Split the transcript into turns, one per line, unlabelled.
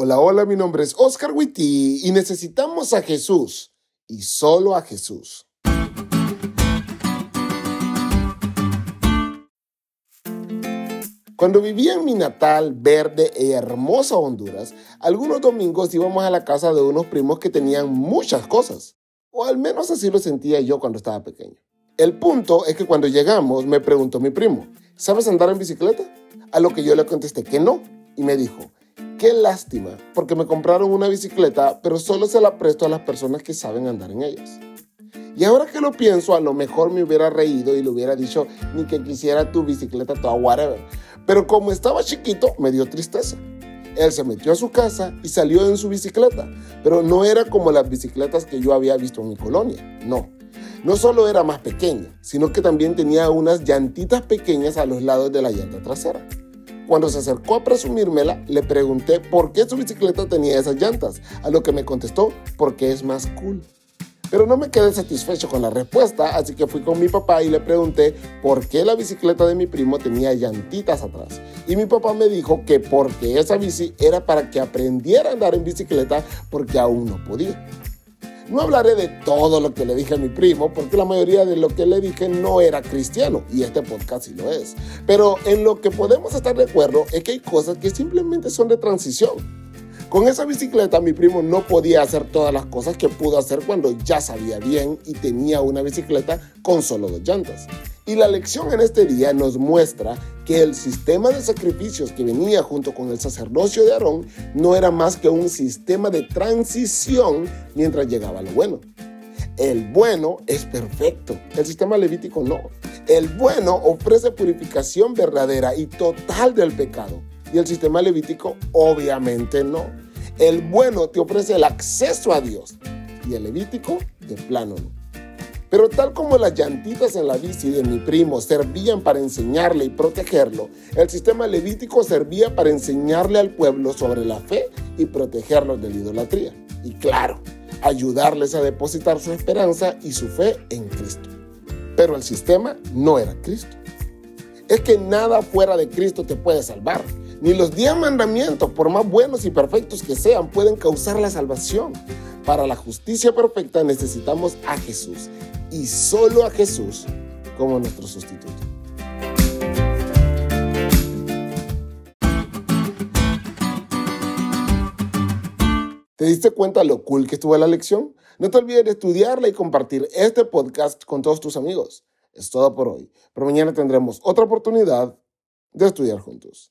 Hola, hola, mi nombre es Oscar Witty y necesitamos a Jesús y solo a Jesús. Cuando vivía en mi natal, verde e hermosa Honduras, algunos domingos íbamos a la casa de unos primos que tenían muchas cosas. O al menos así lo sentía yo cuando estaba pequeño. El punto es que cuando llegamos me preguntó mi primo, ¿sabes andar en bicicleta? A lo que yo le contesté que no. Y me dijo, qué lástima, porque me compraron una bicicleta, pero solo se la presto a las personas que saben andar en ellas. Y ahora que lo pienso, a lo mejor me hubiera reído y le hubiera dicho ni que quisiera tu bicicleta toda whatever. Pero como estaba chiquito, me dio tristeza. Él se metió a su casa y salió en su bicicleta, pero no era como las bicicletas que yo había visto en mi colonia, no. No solo era más pequeña, sino que también tenía unas llantitas pequeñas a los lados de la llanta trasera. Cuando se acercó a presumírmela, le pregunté por qué su bicicleta tenía esas llantas, a lo que me contestó, porque es más cool. Pero no me quedé satisfecho con la respuesta, así que fui con mi papá y le pregunté por qué la bicicleta de mi primo tenía llantitas atrás. Y mi papá me dijo que porque esa bici era para que aprendiera a andar en bicicleta porque aún no podía. No hablaré de todo lo que le dije a mi primo, porque la mayoría de lo que le dije no era cristiano, y este podcast sí lo es. Pero en lo que podemos estar de acuerdo es que hay cosas que simplemente son de transición. Con esa bicicleta mi primo no podía hacer todas las cosas que pudo hacer cuando ya sabía bien y tenía una bicicleta con solo dos llantas. Y la lección en este día nos muestra que el sistema de sacrificios que venía junto con el sacerdocio de Aarón no era más que un sistema de transición mientras llegaba lo bueno. El bueno es perfecto, el sistema levítico no. El bueno ofrece purificación verdadera y total del pecado y el sistema levítico obviamente no. El bueno te ofrece el acceso a Dios y el levítico de plano no. Pero tal como las llantitas en la bici de mi primo servían para enseñarle y protegerlo, el sistema levítico servía para enseñarle al pueblo sobre la fe y protegerlos de la idolatría. Y claro, ayudarles a depositar su esperanza y su fe en Cristo. Pero el sistema no era Cristo. Es que nada fuera de Cristo te puede salvar. Ni los diez mandamientos, por más buenos y perfectos que sean, pueden causar la salvación. Para la justicia perfecta necesitamos a Jesús y solo a Jesús como nuestro sustituto. ¿Te diste cuenta lo cool que estuvo la lección? No te olvides de estudiarla y compartir este podcast con todos tus amigos. Es todo por hoy, pero mañana tendremos otra oportunidad de estudiar juntos.